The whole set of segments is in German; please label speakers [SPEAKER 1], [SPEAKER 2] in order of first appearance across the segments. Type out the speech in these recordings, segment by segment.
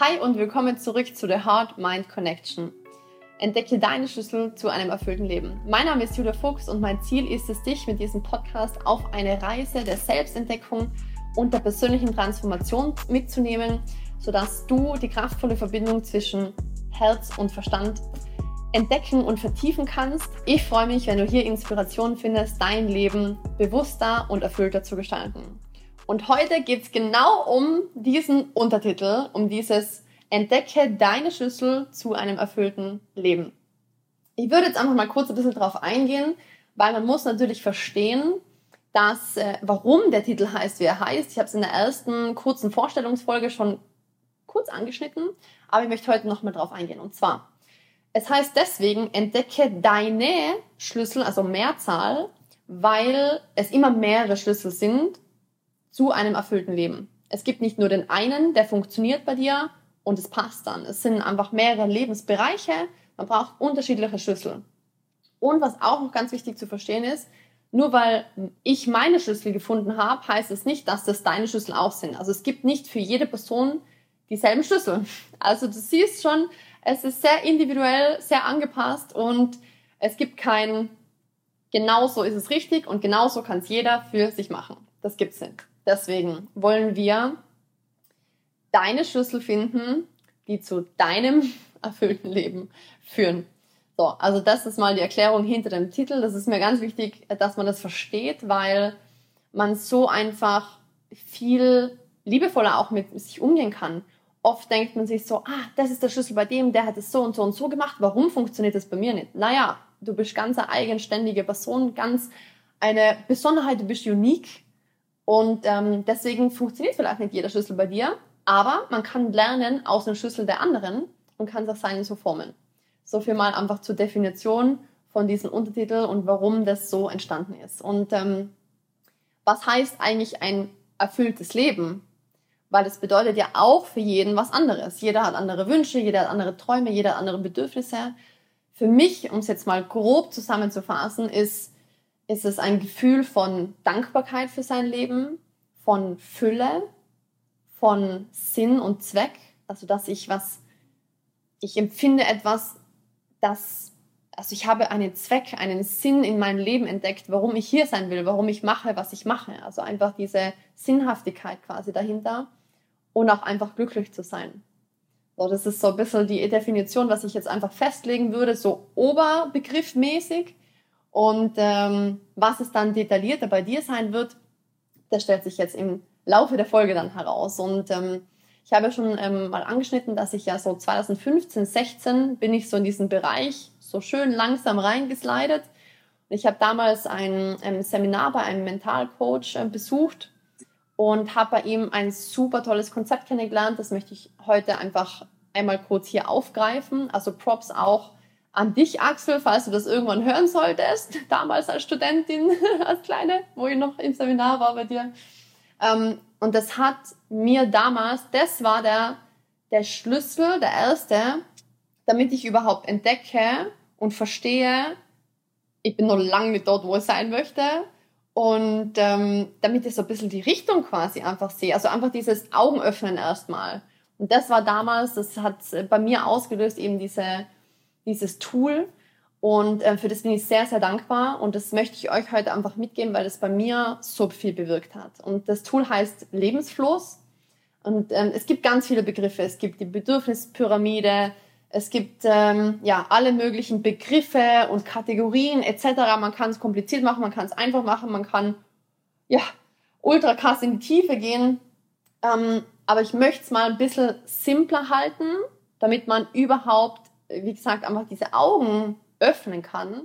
[SPEAKER 1] Hi und willkommen zurück zu der Heart Mind Connection. Entdecke deine Schlüssel zu einem erfüllten Leben. Mein Name ist Julia Fuchs und mein Ziel ist es, dich mit diesem Podcast auf eine Reise der Selbstentdeckung und der persönlichen Transformation mitzunehmen, sodass du die kraftvolle Verbindung zwischen Herz und Verstand entdecken und vertiefen kannst. Ich freue mich, wenn du hier Inspiration findest, dein Leben bewusster und erfüllter zu gestalten. Und heute geht es genau um diesen Untertitel, um dieses Entdecke deine Schlüssel zu einem erfüllten Leben. Ich würde jetzt einfach mal kurz ein bisschen drauf eingehen, weil man muss natürlich verstehen, dass, äh, warum der Titel heißt, wie er heißt. Ich habe es in der ersten kurzen Vorstellungsfolge schon kurz angeschnitten, aber ich möchte heute nochmal drauf eingehen. Und zwar, es heißt deswegen, entdecke deine Schlüssel, also Mehrzahl, weil es immer mehrere Schlüssel sind zu einem erfüllten Leben. Es gibt nicht nur den einen, der funktioniert bei dir und es passt dann. Es sind einfach mehrere Lebensbereiche. Man braucht unterschiedliche Schlüssel. Und was auch noch ganz wichtig zu verstehen ist, nur weil ich meine Schlüssel gefunden habe, heißt es nicht, dass das deine Schlüssel auch sind. Also es gibt nicht für jede Person dieselben Schlüssel. Also du siehst schon, es ist sehr individuell, sehr angepasst und es gibt kein genauso ist es richtig und genauso kann es jeder für sich machen. Das gibt's nicht. Deswegen wollen wir deine Schlüssel finden, die zu deinem erfüllten Leben führen. So, also das ist mal die Erklärung hinter dem Titel. Das ist mir ganz wichtig, dass man das versteht, weil man so einfach viel liebevoller auch mit sich umgehen kann. Oft denkt man sich so, ah, das ist der Schlüssel bei dem, der hat es so und so und so gemacht. Warum funktioniert das bei mir nicht? Naja, du bist ganz eine eigenständige Person, ganz eine Besonderheit, du bist unique und ähm, deswegen funktioniert vielleicht nicht jeder Schlüssel bei dir, aber man kann lernen aus dem Schlüssel der anderen und kann das seinen so formen. So viel mal einfach zur Definition von diesem Untertitel und warum das so entstanden ist. Und ähm, was heißt eigentlich ein erfülltes Leben? Weil das bedeutet ja auch für jeden was anderes. Jeder hat andere Wünsche, jeder hat andere Träume, jeder hat andere Bedürfnisse. Für mich, um es jetzt mal grob zusammenzufassen, ist ist es ein Gefühl von Dankbarkeit für sein Leben, von Fülle, von Sinn und Zweck, also dass ich was, ich empfinde etwas, das, also ich habe einen Zweck, einen Sinn in meinem Leben entdeckt, warum ich hier sein will, warum ich mache, was ich mache. Also einfach diese Sinnhaftigkeit quasi dahinter und auch einfach glücklich zu sein. So, das ist so ein bisschen die Definition, was ich jetzt einfach festlegen würde, so oberbegriffmäßig. Und ähm, was es dann detaillierter bei dir sein wird, das stellt sich jetzt im Laufe der Folge dann heraus. Und ähm, ich habe ja schon ähm, mal angeschnitten, dass ich ja so 2015, 16 bin ich so in diesen Bereich so schön langsam reingeslidet. Und ich habe damals ein ähm, Seminar bei einem Mentalcoach äh, besucht und habe bei ihm ein super tolles Konzept kennengelernt. Das möchte ich heute einfach einmal kurz hier aufgreifen. Also Props auch an dich, Axel, falls du das irgendwann hören solltest, damals als Studentin, als Kleine, wo ich noch im Seminar war bei dir. Ähm, und das hat mir damals, das war der, der Schlüssel, der erste, damit ich überhaupt entdecke und verstehe, ich bin noch lange nicht dort, wo ich sein möchte. Und ähm, damit ich so ein bisschen die Richtung quasi einfach sehe. Also einfach dieses Augenöffnen erstmal. Und das war damals, das hat bei mir ausgelöst, eben diese dieses Tool. Und äh, für das bin ich sehr, sehr dankbar. Und das möchte ich euch heute einfach mitgeben, weil das bei mir so viel bewirkt hat. Und das Tool heißt Lebensfloß. Und ähm, es gibt ganz viele Begriffe. Es gibt die Bedürfnispyramide. Es gibt ähm, ja alle möglichen Begriffe und Kategorien etc. Man kann es kompliziert machen, man kann es einfach machen, man kann ja ultra krass in die Tiefe gehen. Ähm, aber ich möchte es mal ein bisschen simpler halten, damit man überhaupt wie gesagt, einfach diese Augen öffnen kann.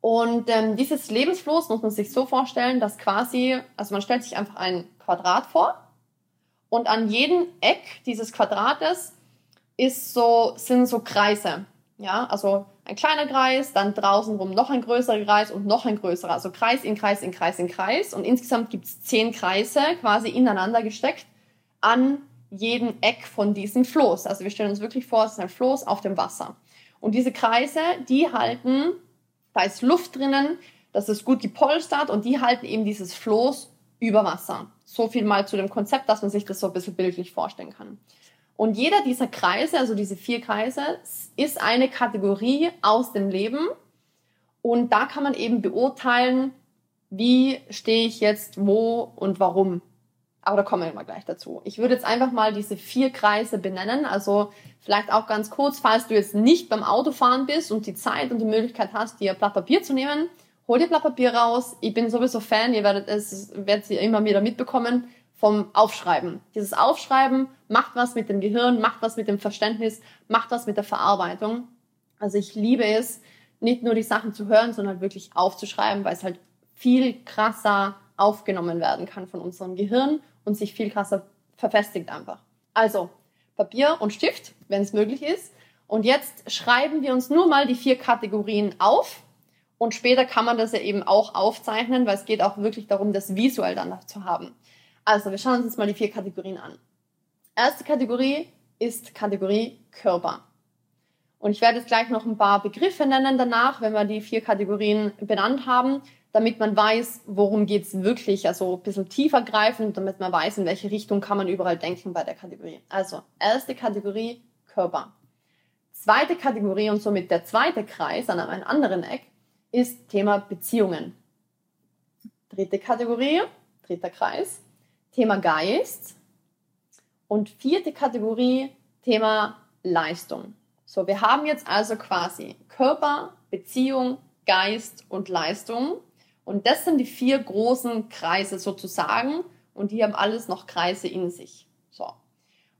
[SPEAKER 1] Und ähm, dieses Lebensfloß muss man sich so vorstellen, dass quasi, also man stellt sich einfach ein Quadrat vor und an jedem Eck dieses Quadrates ist so, sind so Kreise. Ja, also ein kleiner Kreis, dann draußen rum noch ein größerer Kreis und noch ein größerer. Also Kreis in Kreis in Kreis in Kreis. Und insgesamt gibt es zehn Kreise quasi ineinander gesteckt an jedem Eck von diesem Floß. Also wir stellen uns wirklich vor, es ist ein Floß auf dem Wasser. Und diese Kreise, die halten, da ist Luft drinnen, das ist gut gepolstert und die halten eben dieses Floß über Wasser. So viel mal zu dem Konzept, dass man sich das so ein bisschen bildlich vorstellen kann. Und jeder dieser Kreise, also diese vier Kreise, ist eine Kategorie aus dem Leben. Und da kann man eben beurteilen, wie stehe ich jetzt wo und warum. Aber da kommen wir mal gleich dazu. Ich würde jetzt einfach mal diese vier Kreise benennen. Also vielleicht auch ganz kurz, falls du jetzt nicht beim Autofahren bist und die Zeit und die Möglichkeit hast, dir Blatt Papier zu nehmen, hol dir Blatt Papier raus. Ich bin sowieso Fan, ihr werdet es, werdet ihr immer wieder mitbekommen vom Aufschreiben. Dieses Aufschreiben macht was mit dem Gehirn, macht was mit dem Verständnis, macht was mit der Verarbeitung. Also ich liebe es, nicht nur die Sachen zu hören, sondern halt wirklich aufzuschreiben, weil es halt viel krasser aufgenommen werden kann von unserem Gehirn und sich viel krasser verfestigt einfach. Also Papier und Stift, wenn es möglich ist. Und jetzt schreiben wir uns nur mal die vier Kategorien auf. Und später kann man das ja eben auch aufzeichnen, weil es geht auch wirklich darum, das visuell dann zu haben. Also, wir schauen uns jetzt mal die vier Kategorien an. Erste Kategorie ist Kategorie Körper. Und ich werde jetzt gleich noch ein paar Begriffe nennen danach, wenn wir die vier Kategorien benannt haben, damit man weiß, worum geht's wirklich, also ein bisschen tiefer greifend, damit man weiß, in welche Richtung kann man überall denken bei der Kategorie. Also, erste Kategorie Körper. Zweite Kategorie und somit der zweite Kreis an einem anderen Eck ist Thema Beziehungen. Dritte Kategorie, dritter Kreis, Thema Geist. Und vierte Kategorie, Thema Leistung. So, wir haben jetzt also quasi Körper, Beziehung, Geist und Leistung. Und das sind die vier großen Kreise sozusagen. Und die haben alles noch Kreise in sich. So.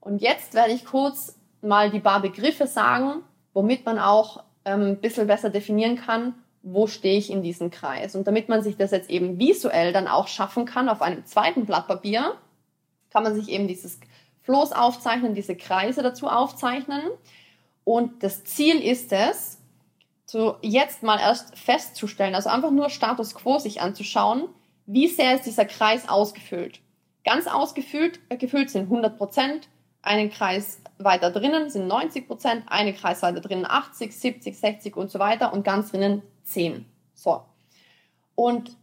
[SPEAKER 1] Und jetzt werde ich kurz mal die paar Begriffe sagen, womit man auch ähm, ein bisschen besser definieren kann, wo stehe ich in diesem Kreis. Und damit man sich das jetzt eben visuell dann auch schaffen kann auf einem zweiten Blatt Papier, kann man sich eben dieses Floß aufzeichnen, diese Kreise dazu aufzeichnen. Und das Ziel ist es, so jetzt mal erst festzustellen, also einfach nur Status Quo sich anzuschauen, wie sehr ist dieser Kreis ausgefüllt. Ganz ausgefüllt äh, gefüllt sind 100 Prozent, einen Kreis weiter drinnen sind 90 Prozent, einen Kreis weiter drinnen 80, 70, 60 und so weiter und ganz drinnen 10. So. Und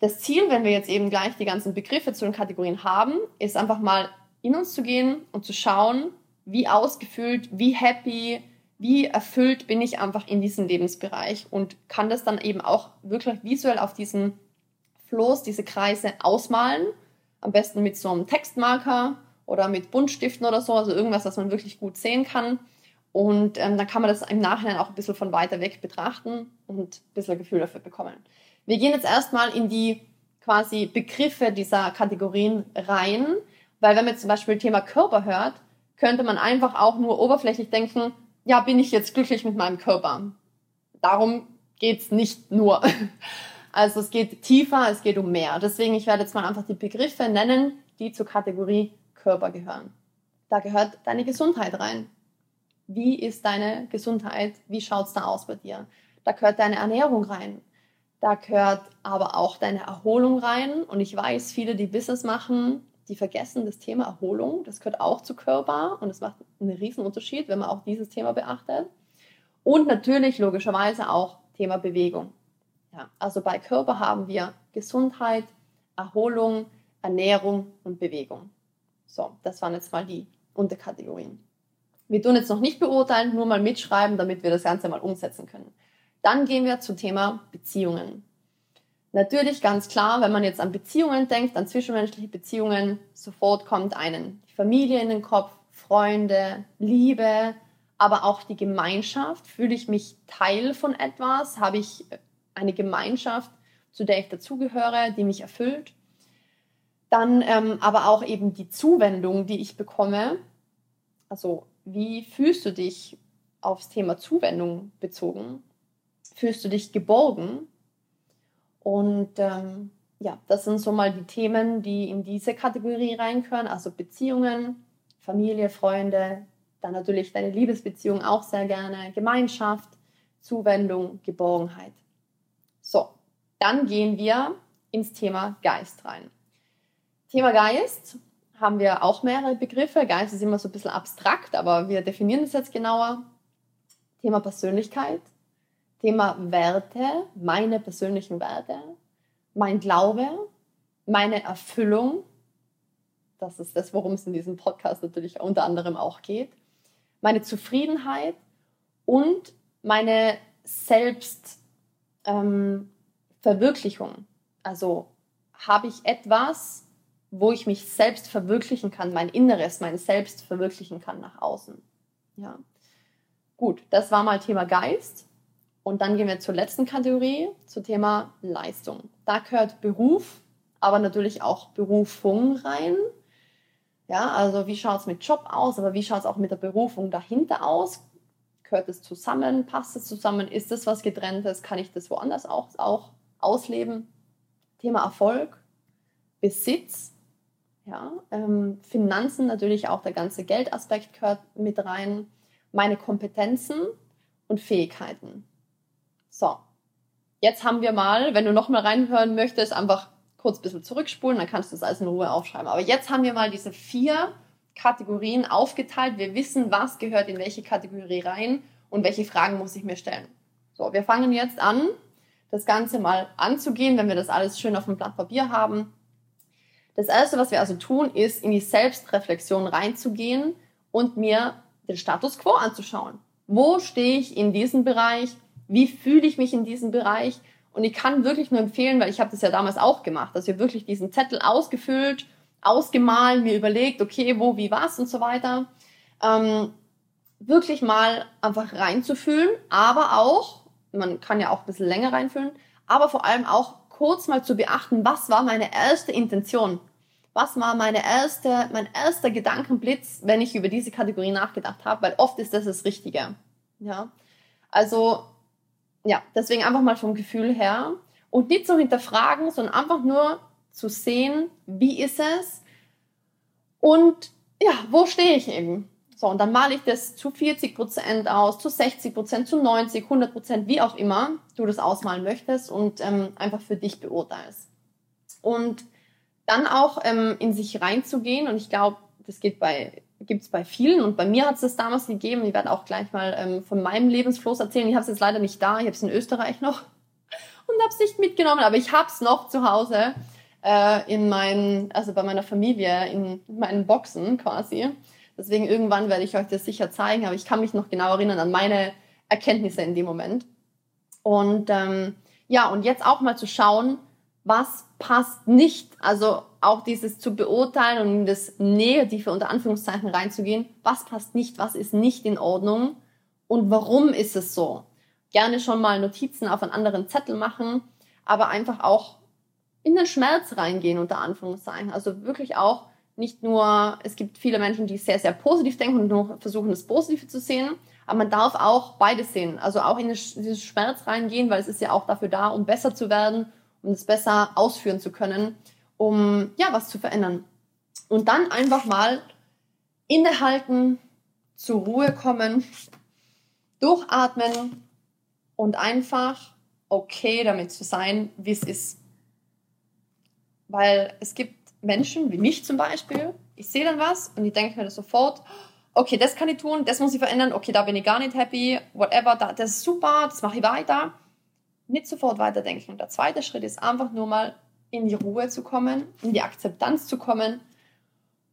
[SPEAKER 1] das Ziel, wenn wir jetzt eben gleich die ganzen Begriffe zu den Kategorien haben, ist einfach mal in uns zu gehen und zu schauen, wie ausgefüllt, wie happy, wie erfüllt bin ich einfach in diesem Lebensbereich und kann das dann eben auch wirklich visuell auf diesen Floß, diese Kreise ausmalen. Am besten mit so einem Textmarker oder mit Buntstiften oder so, also irgendwas, was man wirklich gut sehen kann. Und ähm, dann kann man das im Nachhinein auch ein bisschen von weiter weg betrachten und ein bisschen Gefühl dafür bekommen. Wir gehen jetzt erstmal in die quasi Begriffe dieser Kategorien rein, weil wenn man zum Beispiel Thema Körper hört, könnte man einfach auch nur oberflächlich denken, ja, bin ich jetzt glücklich mit meinem Körper? Darum geht's nicht nur. Also es geht tiefer, es geht um mehr. Deswegen, ich werde jetzt mal einfach die Begriffe nennen, die zur Kategorie Körper gehören. Da gehört deine Gesundheit rein. Wie ist deine Gesundheit? Wie schaut's da aus bei dir? Da gehört deine Ernährung rein. Da gehört aber auch deine Erholung rein. Und ich weiß, viele, die Business machen, die vergessen das Thema Erholung. Das gehört auch zu Körper und es macht einen riesen Unterschied, wenn man auch dieses Thema beachtet. Und natürlich logischerweise auch Thema Bewegung. Ja, also bei Körper haben wir Gesundheit, Erholung, Ernährung und Bewegung. So, das waren jetzt mal die Unterkategorien. Wir tun jetzt noch nicht beurteilen, nur mal mitschreiben, damit wir das Ganze mal umsetzen können. Dann gehen wir zum Thema Beziehungen. Natürlich ganz klar, wenn man jetzt an Beziehungen denkt, an zwischenmenschliche Beziehungen, sofort kommt einen Familie in den Kopf, Freunde, Liebe, aber auch die Gemeinschaft. Fühle ich mich Teil von etwas? Habe ich eine Gemeinschaft, zu der ich dazugehöre, die mich erfüllt? Dann ähm, aber auch eben die Zuwendung, die ich bekomme. Also wie fühlst du dich aufs Thema Zuwendung bezogen? Fühlst du dich geborgen? Und ähm, ja, das sind so mal die Themen, die in diese Kategorie reinkönnen, also Beziehungen, Familie, Freunde, dann natürlich deine Liebesbeziehung auch sehr gerne, Gemeinschaft, Zuwendung, Geborgenheit. So, dann gehen wir ins Thema Geist rein. Thema Geist haben wir auch mehrere Begriffe. Geist ist immer so ein bisschen abstrakt, aber wir definieren es jetzt genauer. Thema Persönlichkeit, Thema Werte, meine persönlichen Werte, mein Glaube, meine Erfüllung, Das ist das, worum es in diesem Podcast natürlich unter anderem auch geht. Meine Zufriedenheit und meine Selbstverwirklichung. Ähm, also habe ich etwas, wo ich mich selbst verwirklichen kann, mein Inneres, mein Selbst verwirklichen kann nach außen. Ja. Gut, das war mal Thema Geist. Und dann gehen wir zur letzten Kategorie, zum Thema Leistung. Da gehört Beruf, aber natürlich auch Berufung rein. Ja, also wie schaut es mit Job aus, aber wie schaut es auch mit der Berufung dahinter aus? Gehört es zusammen? Passt es zusammen? Ist es was getrenntes? Kann ich das woanders auch, auch ausleben? Thema Erfolg, Besitz, ja, ähm, Finanzen natürlich auch der ganze Geldaspekt gehört mit rein, meine Kompetenzen und Fähigkeiten. So, jetzt haben wir mal, wenn du noch mal reinhören möchtest, einfach kurz ein bisschen zurückspulen, dann kannst du das alles in Ruhe aufschreiben. Aber jetzt haben wir mal diese vier Kategorien aufgeteilt. Wir wissen, was gehört in welche Kategorie rein und welche Fragen muss ich mir stellen. So, wir fangen jetzt an, das Ganze mal anzugehen, wenn wir das alles schön auf dem Blatt Papier haben. Das Erste, was wir also tun, ist, in die Selbstreflexion reinzugehen und mir den Status quo anzuschauen. Wo stehe ich in diesem Bereich? Wie fühle ich mich in diesem Bereich. Und ich kann wirklich nur empfehlen, weil ich habe das ja damals auch gemacht, dass wir wirklich diesen Zettel ausgefüllt, ausgemalt, mir überlegt, okay, wo, wie, was und so weiter. Ähm, wirklich mal einfach reinzufühlen, aber auch, man kann ja auch ein bisschen länger reinfühlen, aber vor allem auch kurz mal zu beachten, was war meine erste Intention? Was war meine erste, mein erster Gedankenblitz, wenn ich über diese Kategorie nachgedacht habe? Weil oft ist das das Richtige. Ja. Also ja, deswegen einfach mal vom Gefühl her und nicht so hinterfragen, sondern einfach nur zu sehen, wie ist es und ja, wo stehe ich eben. So, und dann male ich das zu 40 Prozent aus, zu 60 Prozent, zu 90, 100 Prozent, wie auch immer du das ausmalen möchtest und ähm, einfach für dich beurteilst. Und dann auch ähm, in sich reinzugehen und ich glaube, das geht bei gibt es bei vielen und bei mir hat es das damals gegeben. Ich werde auch gleich mal ähm, von meinem Lebensfluss erzählen. Ich habe es jetzt leider nicht da, ich habe es in Österreich noch und habe es nicht mitgenommen, aber ich habe es noch zu Hause äh, in meinen, also bei meiner Familie, in meinen Boxen quasi. Deswegen irgendwann werde ich euch das sicher zeigen, aber ich kann mich noch genau erinnern an meine Erkenntnisse in dem Moment. Und ähm, ja, und jetzt auch mal zu schauen, was passt nicht. Also auch dieses zu beurteilen und in das Negative unter Anführungszeichen reinzugehen. Was passt nicht? Was ist nicht in Ordnung? Und warum ist es so? Gerne schon mal Notizen auf einen anderen Zettel machen, aber einfach auch in den Schmerz reingehen unter Anführungszeichen. Also wirklich auch nicht nur, es gibt viele Menschen, die sehr, sehr positiv denken und nur versuchen, das Positive zu sehen, aber man darf auch beides sehen. Also auch in diesen Schmerz reingehen, weil es ist ja auch dafür da, um besser zu werden um es besser ausführen zu können, um ja was zu verändern. Und dann einfach mal innehalten, zur Ruhe kommen, durchatmen und einfach okay damit zu sein, wie es ist. Weil es gibt Menschen, wie mich zum Beispiel, ich sehe dann was und ich denke mir sofort, okay, das kann ich tun, das muss ich verändern, okay, da bin ich gar nicht happy, whatever, das ist super, das mache ich weiter nicht sofort weiterdenken. Der zweite Schritt ist einfach nur mal in die Ruhe zu kommen, in die Akzeptanz zu kommen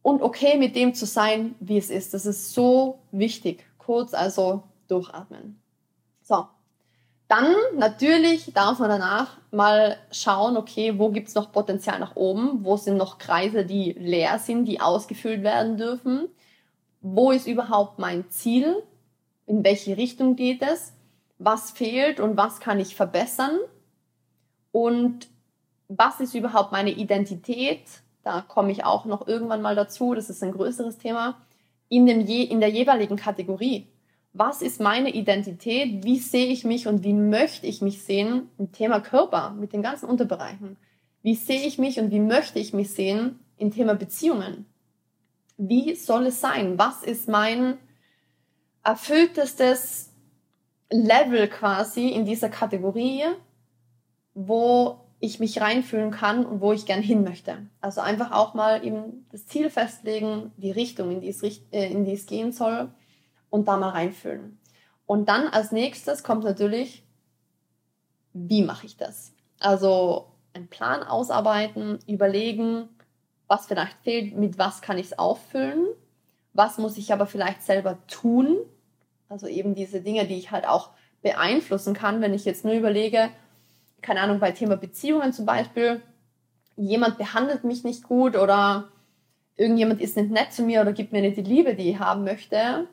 [SPEAKER 1] und okay mit dem zu sein, wie es ist. Das ist so wichtig. Kurz also durchatmen. So. Dann natürlich darf man danach mal schauen, okay, wo gibt's noch Potenzial nach oben? Wo sind noch Kreise, die leer sind, die ausgefüllt werden dürfen? Wo ist überhaupt mein Ziel? In welche Richtung geht es? was fehlt und was kann ich verbessern und was ist überhaupt meine Identität. Da komme ich auch noch irgendwann mal dazu, das ist ein größeres Thema, in, dem je, in der jeweiligen Kategorie. Was ist meine Identität? Wie sehe ich mich und wie möchte ich mich sehen? Im Thema Körper mit den ganzen Unterbereichen. Wie sehe ich mich und wie möchte ich mich sehen im Thema Beziehungen? Wie soll es sein? Was ist mein erfülltestes Level quasi in dieser Kategorie, wo ich mich reinfühlen kann und wo ich gern hin möchte. Also einfach auch mal eben das Ziel festlegen, die Richtung, in die es, äh, in die es gehen soll und da mal reinfühlen. Und dann als nächstes kommt natürlich, wie mache ich das? Also einen Plan ausarbeiten, überlegen, was vielleicht fehlt, mit was kann ich es auffüllen, was muss ich aber vielleicht selber tun, also eben diese Dinge, die ich halt auch beeinflussen kann, wenn ich jetzt nur überlege, keine Ahnung, bei Thema Beziehungen zum Beispiel, jemand behandelt mich nicht gut oder irgendjemand ist nicht nett zu mir oder gibt mir nicht die Liebe, die ich haben möchte,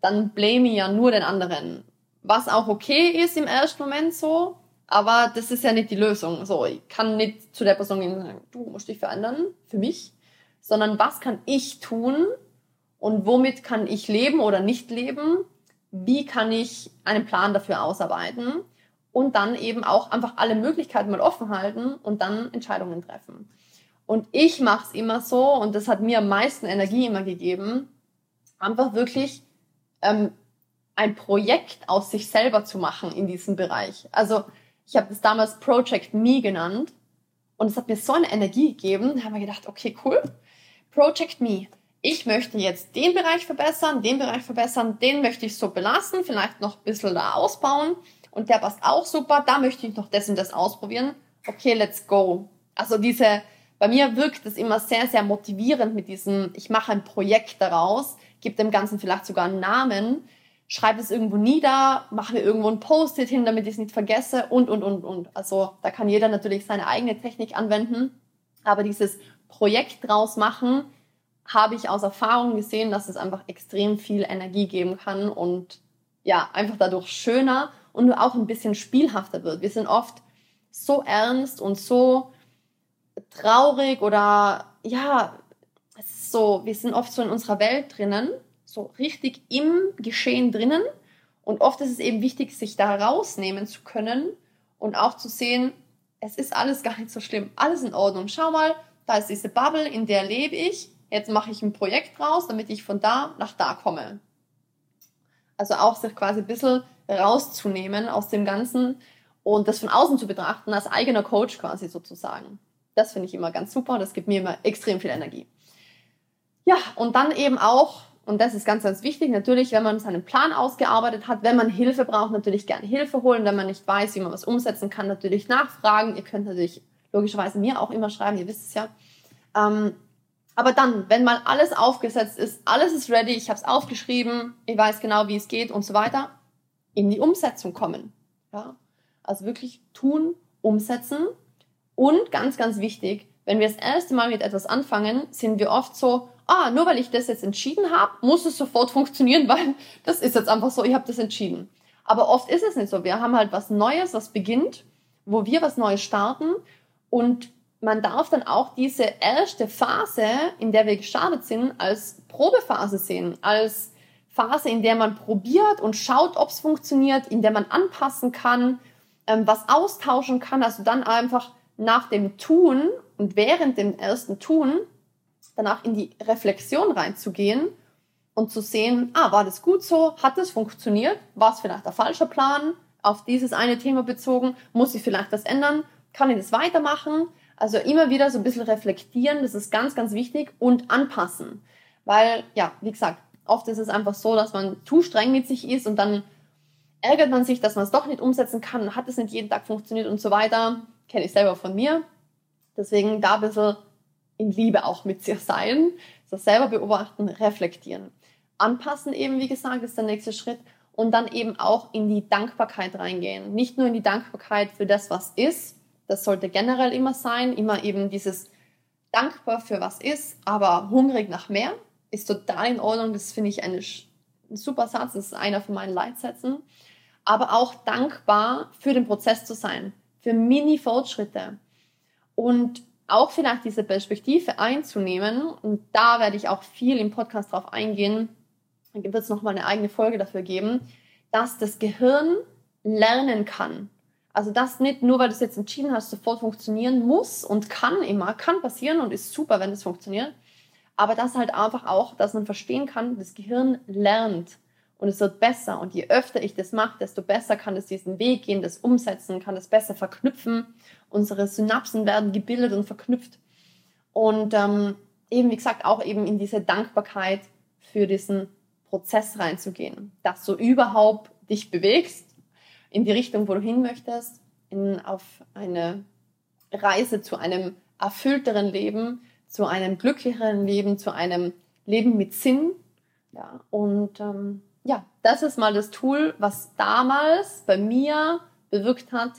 [SPEAKER 1] dann blame ich ja nur den anderen. Was auch okay ist im ersten Moment so, aber das ist ja nicht die Lösung. So, ich kann nicht zu der Person gehen und sagen, du musst dich verändern, für mich, sondern was kann ich tun und womit kann ich leben oder nicht leben? Wie kann ich einen Plan dafür ausarbeiten? Und dann eben auch einfach alle Möglichkeiten mal offen halten und dann Entscheidungen treffen. Und ich mache es immer so, und das hat mir am meisten Energie immer gegeben, einfach wirklich ähm, ein Projekt aus sich selber zu machen in diesem Bereich. Also ich habe das damals Project Me genannt und es hat mir so eine Energie gegeben. Da haben wir gedacht, okay, cool, Project Me. Ich möchte jetzt den Bereich verbessern, den Bereich verbessern, den möchte ich so belassen, vielleicht noch ein bisschen da ausbauen und der passt auch super, da möchte ich noch das und das ausprobieren. Okay, let's go. Also diese, bei mir wirkt es immer sehr, sehr motivierend mit diesem, ich mache ein Projekt daraus, gebe dem Ganzen vielleicht sogar einen Namen, schreibe es irgendwo nieder, mache mir irgendwo ein Post-it hin, damit ich es nicht vergesse und, und, und, und. Also da kann jeder natürlich seine eigene Technik anwenden, aber dieses Projekt draus machen, habe ich aus Erfahrung gesehen, dass es einfach extrem viel Energie geben kann und ja, einfach dadurch schöner und auch ein bisschen spielhafter wird. Wir sind oft so ernst und so traurig oder ja, es ist so, wir sind oft so in unserer Welt drinnen, so richtig im Geschehen drinnen und oft ist es eben wichtig, sich da rausnehmen zu können und auch zu sehen, es ist alles gar nicht so schlimm, alles in Ordnung. Schau mal, da ist diese Bubble, in der lebe ich. Jetzt mache ich ein Projekt raus, damit ich von da nach da komme. Also auch sich quasi ein bisschen rauszunehmen aus dem Ganzen und das von außen zu betrachten als eigener Coach quasi sozusagen. Das finde ich immer ganz super und das gibt mir immer extrem viel Energie. Ja, und dann eben auch, und das ist ganz, ganz wichtig, natürlich, wenn man seinen Plan ausgearbeitet hat, wenn man Hilfe braucht, natürlich gerne Hilfe holen, wenn man nicht weiß, wie man was umsetzen kann, natürlich nachfragen. Ihr könnt natürlich logischerweise mir auch immer schreiben, ihr wisst es ja. Ähm, aber dann, wenn mal alles aufgesetzt ist, alles ist ready, ich habe es aufgeschrieben, ich weiß genau, wie es geht und so weiter, in die Umsetzung kommen. Ja? Also wirklich tun, umsetzen. Und ganz, ganz wichtig, wenn wir das erste Mal mit etwas anfangen, sind wir oft so, ah, nur weil ich das jetzt entschieden habe, muss es sofort funktionieren, weil das ist jetzt einfach so, ich habe das entschieden. Aber oft ist es nicht so. Wir haben halt was Neues, was beginnt, wo wir was Neues starten und man darf dann auch diese erste Phase, in der wir gestartet sind, als Probephase sehen, als Phase, in der man probiert und schaut, ob es funktioniert, in der man anpassen kann, ähm, was austauschen kann. Also dann einfach nach dem Tun und während dem ersten Tun danach in die Reflexion reinzugehen und zu sehen, ah, war das gut so? Hat das funktioniert? War es vielleicht der falsche Plan? Auf dieses eine Thema bezogen? Muss ich vielleicht was ändern? Kann ich das weitermachen? Also immer wieder so ein bisschen reflektieren, das ist ganz, ganz wichtig und anpassen. Weil, ja, wie gesagt, oft ist es einfach so, dass man zu streng mit sich ist und dann ärgert man sich, dass man es doch nicht umsetzen kann, hat es nicht jeden Tag funktioniert und so weiter. Kenne ich selber von mir. Deswegen da ein bisschen in Liebe auch mit sich sein, das selber beobachten, reflektieren. Anpassen eben, wie gesagt, ist der nächste Schritt und dann eben auch in die Dankbarkeit reingehen. Nicht nur in die Dankbarkeit für das, was ist, das sollte generell immer sein, immer eben dieses dankbar für was ist, aber hungrig nach mehr ist total in Ordnung. Das finde ich eine, ein super Satz, das ist einer von meinen Leitsätzen. Aber auch dankbar für den Prozess zu sein, für Mini-Fortschritte und auch vielleicht diese Perspektive einzunehmen. Und da werde ich auch viel im Podcast drauf eingehen. Da wird es nochmal eine eigene Folge dafür geben, dass das Gehirn lernen kann. Also das nicht nur, weil du es jetzt entschieden hast, sofort funktionieren muss und kann immer, kann passieren und ist super, wenn es funktioniert. Aber das halt einfach auch, dass man verstehen kann, das Gehirn lernt und es wird besser. Und je öfter ich das mache, desto besser kann es diesen Weg gehen, das umsetzen, kann es besser verknüpfen. Unsere Synapsen werden gebildet und verknüpft. Und ähm, eben, wie gesagt, auch eben in diese Dankbarkeit für diesen Prozess reinzugehen, dass du überhaupt dich bewegst in die Richtung, wo du hin möchtest, in, auf eine Reise zu einem erfüllteren Leben, zu einem glücklicheren Leben, zu einem Leben mit Sinn. Ja, und ähm, ja, das ist mal das Tool, was damals bei mir bewirkt hat,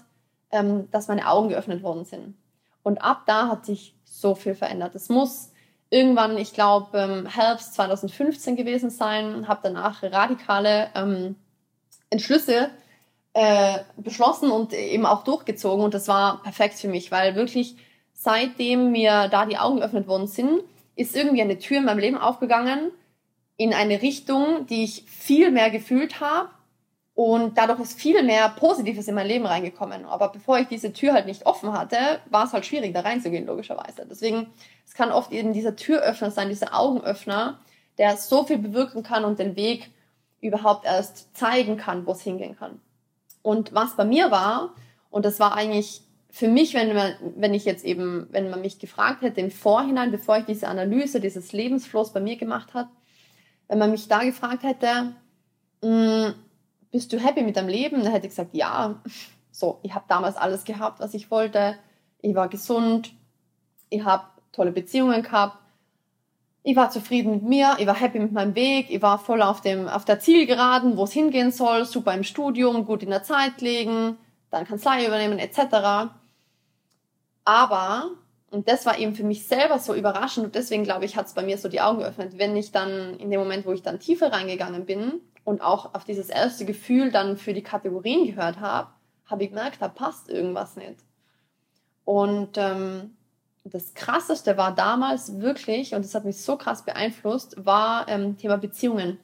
[SPEAKER 1] ähm, dass meine Augen geöffnet worden sind. Und ab da hat sich so viel verändert. Es muss irgendwann, ich glaube, ähm, Herbst 2015 gewesen sein, habe danach radikale ähm, Entschlüsse äh, beschlossen und eben auch durchgezogen. Und das war perfekt für mich, weil wirklich seitdem mir da die Augen geöffnet worden sind, ist irgendwie eine Tür in meinem Leben aufgegangen in eine Richtung, die ich viel mehr gefühlt habe und dadurch ist viel mehr Positives in mein Leben reingekommen. Aber bevor ich diese Tür halt nicht offen hatte, war es halt schwierig, da reinzugehen, logischerweise. Deswegen, es kann oft eben dieser Türöffner sein, dieser Augenöffner, der so viel bewirken kann und den Weg überhaupt erst zeigen kann, wo es hingehen kann. Und was bei mir war, und das war eigentlich für mich, wenn, man, wenn ich jetzt eben, wenn man mich gefragt hätte im Vorhinein, bevor ich diese Analyse dieses Lebensflows bei mir gemacht hat, wenn man mich da gefragt hätte, mm, bist du happy mit deinem Leben? Dann hätte ich gesagt, ja. So, ich habe damals alles gehabt, was ich wollte. Ich war gesund. Ich habe tolle Beziehungen gehabt. Ich war zufrieden mit mir. Ich war happy mit meinem Weg. Ich war voll auf, dem, auf der Zielgeraden, wo es hingehen soll. Super im Studium, gut in der Zeit legen, dann Kanzlei übernehmen etc. Aber, und das war eben für mich selber so überraschend und deswegen glaube ich, hat es bei mir so die Augen geöffnet, wenn ich dann in dem Moment, wo ich dann tiefer reingegangen bin und auch auf dieses erste Gefühl dann für die Kategorien gehört habe, habe ich gemerkt, da passt irgendwas nicht. Und ähm, das Krasseste war damals wirklich, und das hat mich so krass beeinflusst, war ähm, Thema Beziehungen.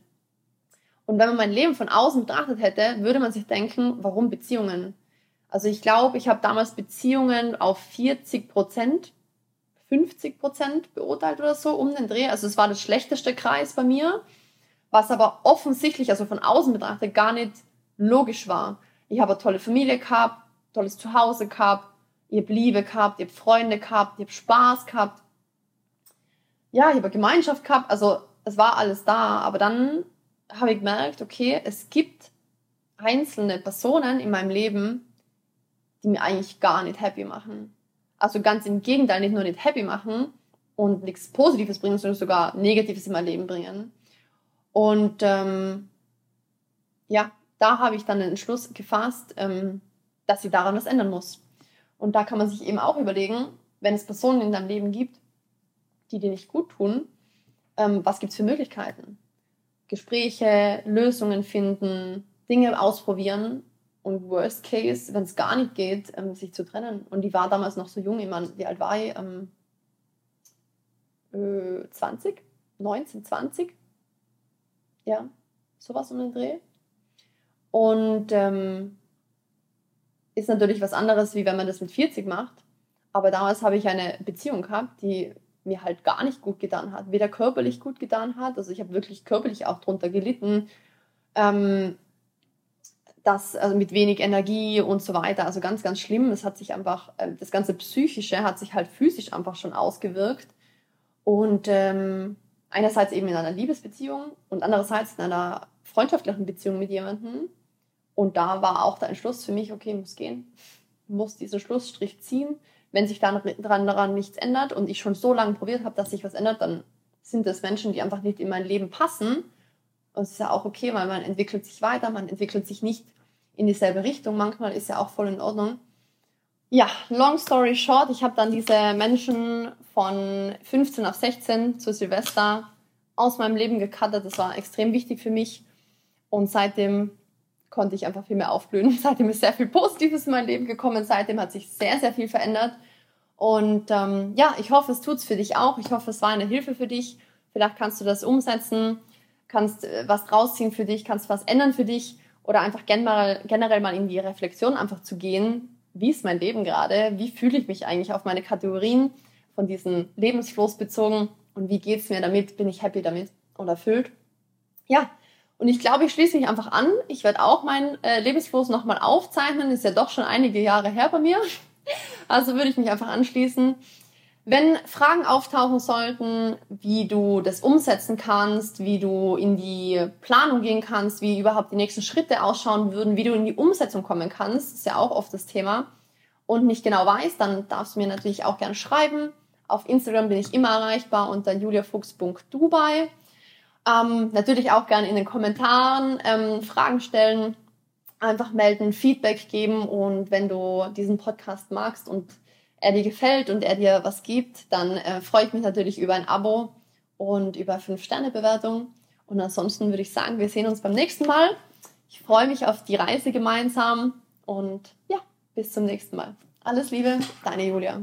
[SPEAKER 1] Und wenn man mein Leben von außen betrachtet hätte, würde man sich denken, warum Beziehungen? Also ich glaube, ich habe damals Beziehungen auf 40 Prozent, 50 Prozent beurteilt oder so um den Dreh. Also es war das schlechteste Kreis bei mir was aber offensichtlich, also von außen betrachtet, gar nicht logisch war. Ich habe eine tolle Familie gehabt, tolles Zuhause gehabt, ich habe Liebe gehabt, ich habe Freunde gehabt, ich habe Spaß gehabt. Ja, ich habe Gemeinschaft gehabt, also es war alles da, aber dann habe ich gemerkt, okay, es gibt einzelne Personen in meinem Leben, die mir eigentlich gar nicht happy machen. Also ganz im Gegenteil, nicht nur nicht happy machen und nichts Positives bringen, sondern sogar Negatives in mein Leben bringen. Und ähm, ja, da habe ich dann den Entschluss gefasst, ähm, dass sie daran was ändern muss. Und da kann man sich eben auch überlegen, wenn es Personen in deinem Leben gibt, die dir nicht gut tun, ähm, was gibt es für Möglichkeiten? Gespräche, Lösungen finden, Dinge ausprobieren und worst case, wenn es gar nicht geht, ähm, sich zu trennen. Und die war damals noch so jung, ich meine, wie alt war ich? Ähm, äh, 20? 19, 20? Ja, sowas um den Dreh. Und ähm, ist natürlich was anderes, wie wenn man das mit 40 macht. Aber damals habe ich eine Beziehung gehabt, die mir halt gar nicht gut getan hat. Weder körperlich gut getan hat, also ich habe wirklich körperlich auch drunter gelitten. Ähm, das also mit wenig Energie und so weiter, also ganz, ganz schlimm. Es hat sich einfach, äh, das ganze Psychische hat sich halt physisch einfach schon ausgewirkt. Und ähm, einerseits eben in einer Liebesbeziehung und andererseits in einer freundschaftlichen Beziehung mit jemandem. Und da war auch der Entschluss für mich, okay, muss gehen, muss diesen Schlussstrich ziehen. Wenn sich dann daran nichts ändert und ich schon so lange probiert habe, dass sich was ändert, dann sind das Menschen, die einfach nicht in mein Leben passen. Und es ist ja auch okay, weil man entwickelt sich weiter, man entwickelt sich nicht in dieselbe Richtung. Manchmal ist ja auch voll in Ordnung. Ja, long story short, ich habe dann diese Menschen von 15 auf 16 zu Silvester aus meinem Leben gecuttet. Das war extrem wichtig für mich. Und seitdem konnte ich einfach viel mehr aufblühen. Seitdem ist sehr viel Positives in mein Leben gekommen. Seitdem hat sich sehr, sehr viel verändert. Und ähm, ja, ich hoffe, es tut's für dich auch. Ich hoffe, es war eine Hilfe für dich. Vielleicht kannst du das umsetzen, kannst äh, was draus ziehen für dich, kannst was ändern für dich oder einfach generell, generell mal in die Reflexion einfach zu gehen wie ist mein Leben gerade, wie fühle ich mich eigentlich auf meine Kategorien von diesem Lebensfluss bezogen und wie geht es mir damit, bin ich happy damit und erfüllt. Ja, und ich glaube, ich schließe mich einfach an. Ich werde auch meinen äh, Lebensfluss nochmal aufzeichnen. Ist ja doch schon einige Jahre her bei mir. Also würde ich mich einfach anschließen. Wenn Fragen auftauchen sollten, wie du das umsetzen kannst, wie du in die Planung gehen kannst, wie überhaupt die nächsten Schritte ausschauen würden, wie du in die Umsetzung kommen kannst, ist ja auch oft das Thema, und nicht genau weißt, dann darfst du mir natürlich auch gerne schreiben. Auf Instagram bin ich immer erreichbar unter juliafuchs.dubai. Ähm, natürlich auch gerne in den Kommentaren ähm, Fragen stellen, einfach melden, Feedback geben. Und wenn du diesen Podcast magst und er dir gefällt und er dir was gibt, dann äh, freue ich mich natürlich über ein Abo und über 5-Sterne-Bewertung. Und ansonsten würde ich sagen, wir sehen uns beim nächsten Mal. Ich freue mich auf die Reise gemeinsam und ja, bis zum nächsten Mal. Alles Liebe, deine Julia.